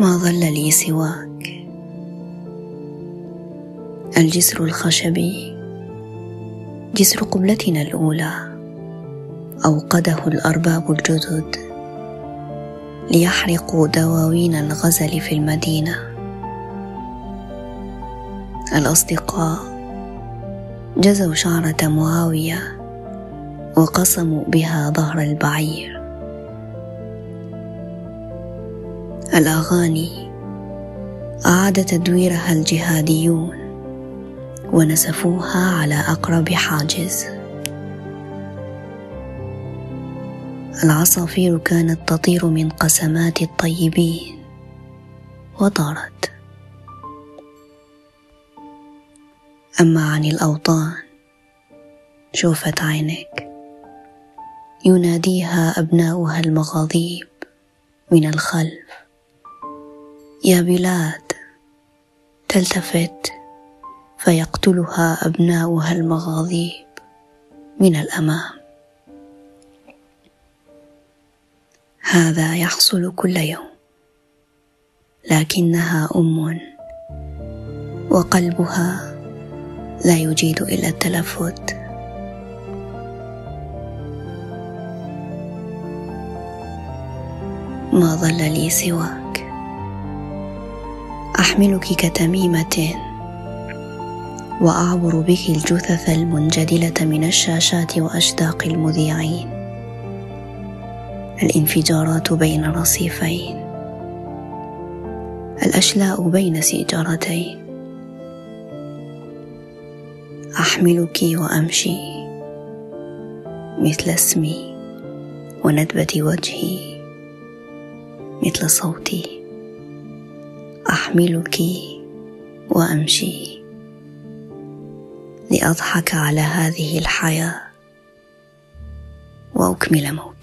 ما ظل لي سواك. الجسر الخشبي جسر قبلتنا الأولى. أوقده الأرباب الجدد ليحرقوا دواوين الغزل في المدينة. الأصدقاء جزوا شعرة معاوية وقسموا بها ظهر البعير. الأغاني أعاد تدويرها الجهاديون ونسفوها على أقرب حاجز. العصافير كانت تطير من قسمات الطيبين وطارت. أما عن الأوطان شوفت عينك. يناديها أبناؤها المغاضيب من الخلف. يا بلاد تلتفت فيقتلها أبناؤها المغاضيب من الأمام. هذا يحصل كل يوم لكنها أم وقلبها لا يجيد إلا التلفت. ما ظل لي سواك أحملك كتميمه وأعبر بك الجثث المنجدلة من الشاشات وأشداق المذيعين. الانفجارات بين رصيفين. الأشلاء بين سيجارتين. أحملك وأمشي مثل اسمي وندبه وجهي مثل صوتي. أحملك وأمشي لأضحك على هذه الحياة وأكمل موتي.